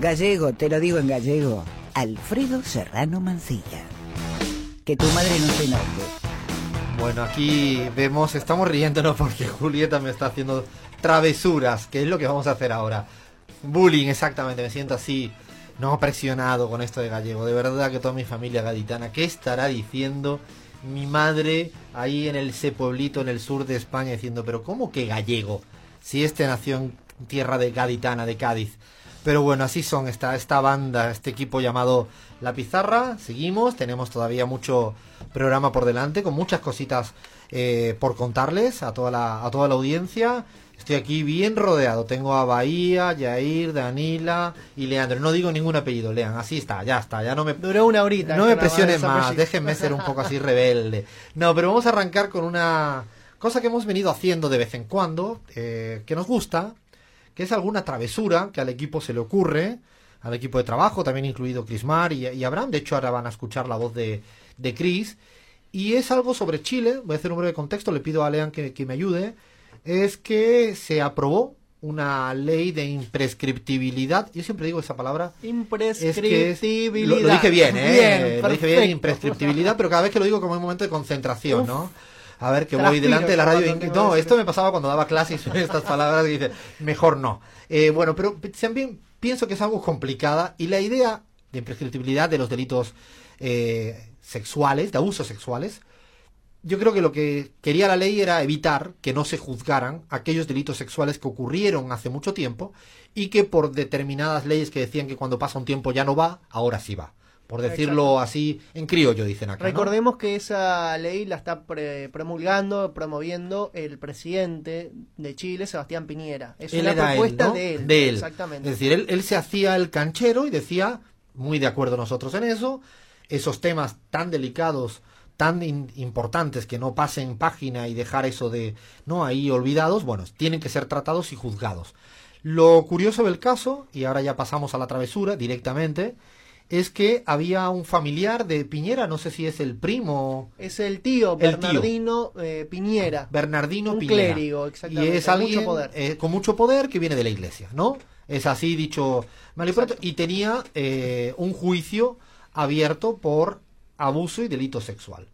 Gallego, te lo digo en gallego. Alfredo Serrano Mancilla. Que tu madre no se note. Bueno, aquí vemos, estamos riéndonos porque Julieta me está haciendo travesuras, que es lo que vamos a hacer ahora. Bullying, exactamente, me siento así, no presionado con esto de gallego. De verdad que toda mi familia gaditana, ¿qué estará diciendo mi madre ahí en el ese pueblito en el sur de España diciendo, pero ¿cómo que gallego? Si este nació en tierra de gaditana, de Cádiz. Pero bueno, así son esta, esta banda, este equipo llamado La Pizarra. Seguimos, tenemos todavía mucho programa por delante, con muchas cositas eh, por contarles a toda, la, a toda la audiencia. Estoy aquí bien rodeado. Tengo a Bahía, Yair, Danila y Leandro. No digo ningún apellido, lean. Así está, ya está. Ya no me. Duró una horita. No me presionen más. Déjenme ser un poco así rebelde. No, pero vamos a arrancar con una cosa que hemos venido haciendo de vez en cuando, eh, que nos gusta, que es alguna travesura que al equipo se le ocurre, al equipo de trabajo, también incluido Crismar y, y Abraham. De hecho, ahora van a escuchar la voz de, de Chris. Y es algo sobre Chile. Voy a hacer un breve contexto. Le pido a Lean que, que me ayude. Es que se aprobó una ley de imprescriptibilidad. Yo siempre digo esa palabra. Es que es- Imprescriptibilidad. lo, lo dije bien, ¿eh? Bien, lo dije bien, imprescriptibilidad, pero cada vez que lo digo como un momento de concentración, ¿no? A ver, que voy delante de la radio. y- No, que esto me pasaba cuando daba clases estas palabras y dice, mejor no. Eh, bueno, pero también pienso que es algo complicada y la idea de imprescriptibilidad de los delitos eh, sexuales, de abusos sexuales, yo creo que lo que quería la ley era evitar que no se juzgaran aquellos delitos sexuales que ocurrieron hace mucho tiempo y que por determinadas leyes que decían que cuando pasa un tiempo ya no va, ahora sí va. Por decirlo así, en criollo dicen acá. ¿no? Recordemos que esa ley la está pre- promulgando, promoviendo el presidente de Chile, Sebastián Piñera. Es Él una él, propuesta ¿no? de él. De él. Exactamente. Es decir, él, él se hacía el canchero y decía, muy de acuerdo nosotros en eso, esos temas tan delicados, tan in- importantes que no pasen página y dejar eso de, no, ahí olvidados, bueno, tienen que ser tratados y juzgados. Lo curioso del caso, y ahora ya pasamos a la travesura directamente, es que había un familiar de Piñera, no sé si es el primo, Es el tío El tío. Bernardino eh, Piñera. Bernardino Un Piñera. clérigo, Y exactamente, es con alguien mucho poder. eh, con mucho poder que viene de la iglesia, ¿no? Es así dicho mal y pronto. Y tenía eh, un juicio abierto por abuso y delito sexual.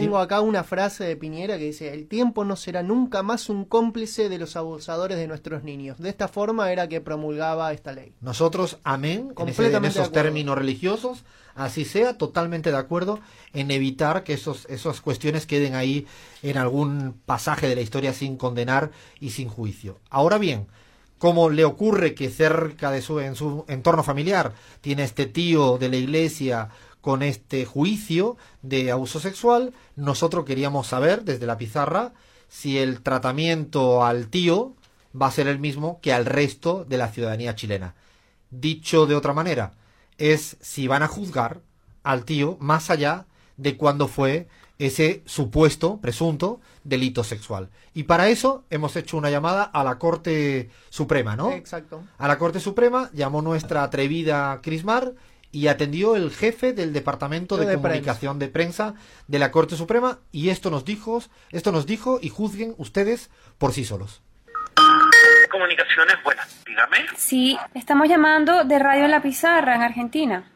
Tengo acá una frase de Piñera que dice, el tiempo no será nunca más un cómplice de los abusadores de nuestros niños. De esta forma era que promulgaba esta ley. Nosotros, amén, en, ese- en esos términos religiosos, así sea, totalmente de acuerdo en evitar que esos, esas cuestiones queden ahí en algún pasaje de la historia sin condenar y sin juicio. Ahora bien, como le ocurre que cerca de su, en su entorno familiar tiene este tío de la iglesia con este juicio de abuso sexual, nosotros queríamos saber desde la pizarra si el tratamiento al tío va a ser el mismo que al resto de la ciudadanía chilena. Dicho de otra manera, es si van a juzgar al tío más allá de cuándo fue ese supuesto, presunto, delito sexual. Y para eso hemos hecho una llamada a la Corte Suprema, ¿no? Exacto. A la Corte Suprema llamó nuestra atrevida Crismar y atendió el jefe del Departamento de, De Comunicación de Prensa de la Corte Suprema y esto nos dijo, esto nos dijo y juzguen ustedes por sí solos. Comunicaciones, buenas, dígame. Sí, estamos llamando de Radio La Pizarra en Argentina.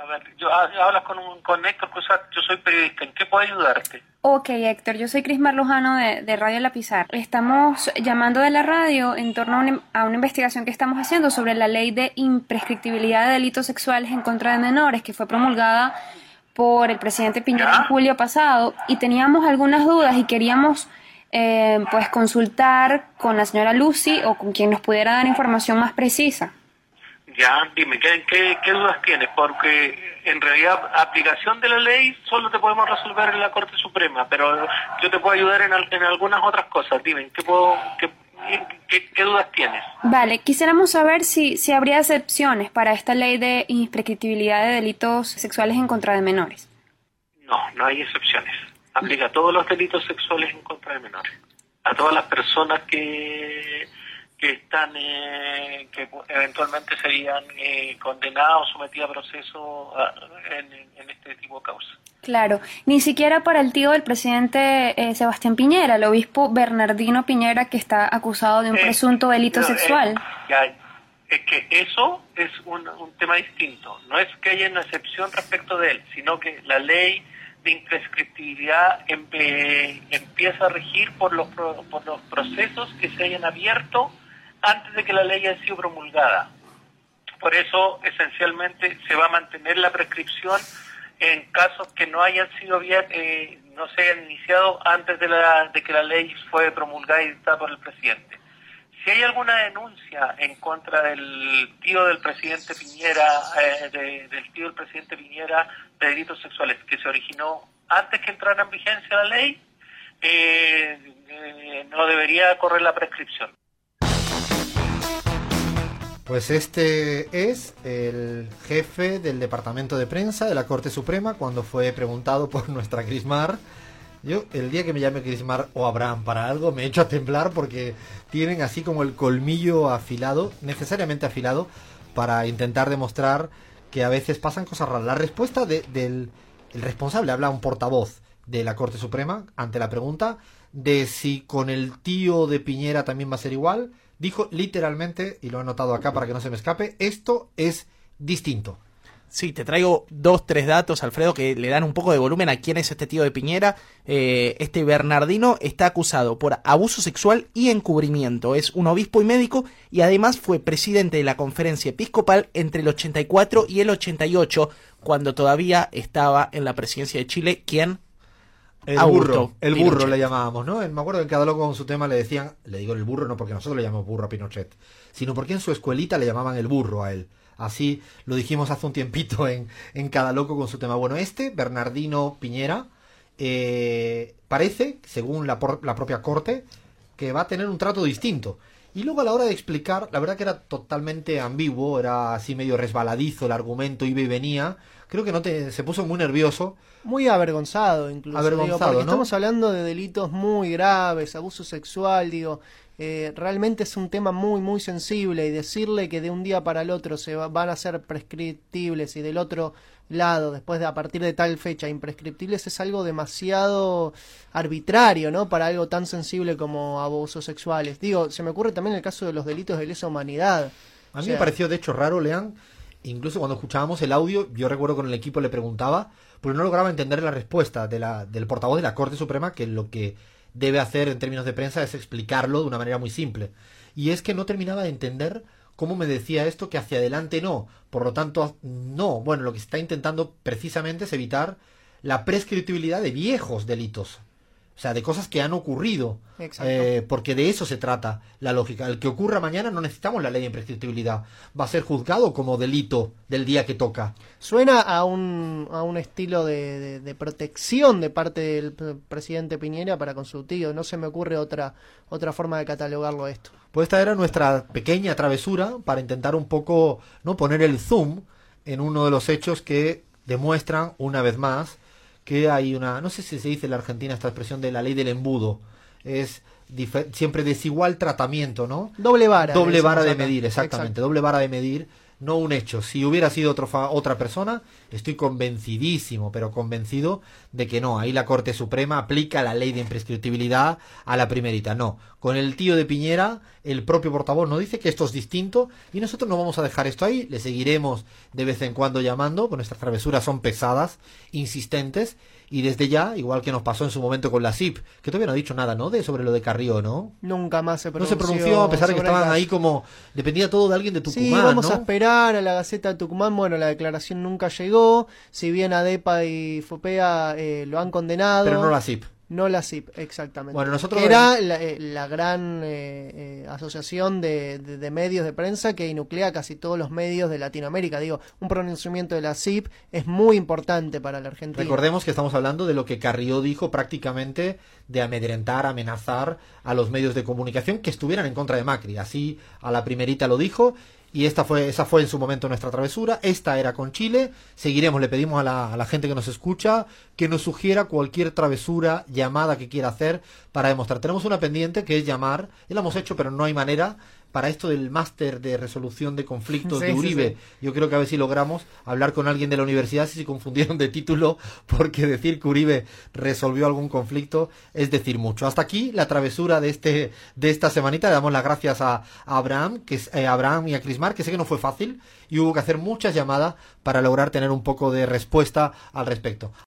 A ver, yo, ah, hablas con, un, con Héctor Cruzat, yo soy periodista, ¿en qué puedo ayudarte? Ok, Héctor, yo soy Crismar Lujano de, de Radio La Pizarra. Estamos llamando de la radio en torno a una, a una investigación que estamos haciendo sobre la ley de imprescriptibilidad de delitos sexuales en contra de menores que fue promulgada por el presidente Piñera ¿Ya? en julio pasado y teníamos algunas dudas y queríamos eh, pues consultar con la señora Lucy o con quien nos pudiera dar información más precisa. Ya, dime, ¿qué, qué, qué dudas tienes? Porque en realidad aplicación de la ley solo te podemos resolver en la Corte Suprema, pero yo te puedo ayudar en, en algunas otras cosas. Dime, ¿qué, puedo, qué, qué, qué dudas tienes? Vale, quisiéramos saber si, si habría excepciones para esta ley de imprescriptibilidad de delitos sexuales en contra de menores. No, no hay excepciones. Aplica a todos los delitos sexuales en contra de menores. A todas las personas que, que están, eh, que eventualmente serían eh, condenadas o sometidas a proceso en, en este tipo de causas. Claro, ni siquiera para el tío del presidente eh, Sebastián Piñera, el obispo Bernardino Piñera, que está acusado de un Eh, presunto delito no, eh, sexual. ya, es que eso es un, un tema distinto. No es que haya una excepción respecto de él, sino que la ley de imprescriptibilidad empe- empieza a regir por los, pro- por los procesos que se hayan abierto antes de que la ley haya sido promulgada. Por eso, esencialmente, se va a mantener la prescripción en casos que no hayan sido bien, eh, no se hayan iniciado antes de, la, de que la ley fue promulgada y dictada por el presidente. Si hay alguna denuncia en contra del tío del presidente Piñera, eh, de- del tío del presidente Piñera de delitos sexuales que se originó antes que entrara en vigencia la ley, eh, eh, no debería correr la prescripción. Pues este es el jefe del departamento de prensa de la Corte Suprema cuando fue preguntado por nuestra Crismar. Yo, el día que me llame Crismar o Abraham para algo, me echo a temblar porque tienen así como el colmillo afilado, necesariamente afilado, para intentar demostrar que a veces pasan cosas raras. La respuesta de- del el responsable, habla un portavoz de la Corte Suprema ante la pregunta de si con el tío de Piñera también va a ser igual, dijo literalmente, y lo he anotado acá para que no se me escape, esto es distinto. Sí, te traigo dos, tres datos, Alfredo, que le dan un poco de volumen a quién es este tío de Piñera. Eh, este Bernardino está acusado por abuso sexual y encubrimiento. Es un obispo y médico y además fue presidente de la conferencia episcopal entre el 84 y el 88, cuando todavía estaba en la presidencia de Chile. ¿Quién? El burro, el burro le llamábamos, ¿no? Me acuerdo que en cada loco con su tema le decían, le digo el burro no porque nosotros le llamamos burro a Pinochet, sino porque en su escuelita le llamaban el burro a él. Así lo dijimos hace un tiempito en, en cada loco con su tema. Bueno, este, Bernardino Piñera, eh, parece, según la, por- la propia corte, que va a tener un trato distinto. Y luego a la hora de explicar, la verdad que era totalmente ambiguo, era así medio resbaladizo el argumento, iba y venía. Creo que no te, se puso muy nervioso. Muy avergonzado, incluso. Avergonzado, digo, porque ¿no? estamos hablando de delitos muy graves, abuso sexual, digo. eh, realmente es un tema muy, muy sensible y decirle que de un día para el otro se va- van a ser prescriptibles y del otro lado, después de a partir de tal fecha, imprescriptibles, es algo demasiado arbitrario, ¿no? Para algo tan sensible como abusos sexuales. Digo, se me ocurre también el caso de los delitos de lesa humanidad. A mí O sea, me pareció de hecho raro, Lean, incluso cuando escuchábamos el audio, yo recuerdo con el equipo le preguntaba, porque no lograba entender la respuesta de la, del portavoz de la Corte Suprema, que lo que debe hacer en términos de prensa es explicarlo de una manera muy simple. Y es que no terminaba de entender cómo me decía esto que hacia adelante no. Por lo tanto, no. Bueno, lo que se está intentando precisamente es evitar la prescriptibilidad de viejos delitos. O sea, de cosas que han ocurrido. Eh, porque de eso se trata la lógica. El que ocurra mañana no necesitamos la ley de imprescriptibilidad. Va a ser juzgado como delito del día que toca. Suena a un, a un estilo de, de- de protección de parte del presidente Piñera para con su tío. No se me ocurre otra, otra forma de catalogarlo esto. Pues esta era nuestra pequeña travesura para intentar un poco no poner el zoom en uno de los hechos que demuestran una vez más que hay una no sé si se dice en la Argentina esta expresión de la ley del embudo es siempre desigual tratamiento no Doble vara. doble vara de medir exactamente Exacto. doble vara de medir no un hecho. Si hubiera sido otro fa- otra persona estoy convencidísimo pero convencido de que no. Ahí la Corte Suprema aplica la ley de imprescriptibilidad a la primerita. No. Con el tío de Piñera el propio portavoz nos dice que esto es distinto y nosotros no vamos a dejar esto ahí. Le seguiremos de vez en cuando llamando pues nuestras travesuras son pesadas insistentes y desde ya igual que nos pasó en su momento con la CIP que todavía no ha dicho nada no de sobre lo de Carrió no Nunca más se no pronunció. se pronunció a pesar de que estaban ahí como dependía todo de alguien de Tucumán, Sí, vamos ¿no? a esperar a la Gaceta de Tucumán. Bueno, la declaración nunca llegó. Si bien ADEPA y FOPEA eh, lo han condenado. Pero no la CIP. No la CIP, exactamente. Bueno, nosotros era la, eh, la gran eh, eh, asociación de, de- de medios de prensa que nuclea casi todos los medios de Latinoamérica. Digo, un pronunciamiento de la CIP es muy importante para la Argentina. Recordemos que estamos hablando de lo que Carrió dijo prácticamente de amedrentar, amenazar a los medios de comunicación que estuvieran en contra de Macri. Así a la primerita lo dijo y esta fue, esa fue en su momento nuestra travesura. Esta era con Chile. Seguiremos, le pedimos a la, gente que nos escucha que nos sugiera cualquier travesura, llamada que quiera hacer para demostrar. Tenemos una pendiente que es llamar, ya la hemos hecho, pero no hay manera. Para esto del máster de resolución de conflictos Sí, de Uribe, sí. yo creo que a ver si logramos hablar con alguien de la universidad si se confundieron de título, porque decir que Uribe resolvió algún conflicto es decir mucho. Hasta aquí la travesura de este de esta semanita. Le damos las gracias a, a Abraham, que es, eh, a Abraham y a Crismar, que sé que no fue fácil y hubo que hacer muchas llamadas para lograr tener un poco de respuesta al respecto.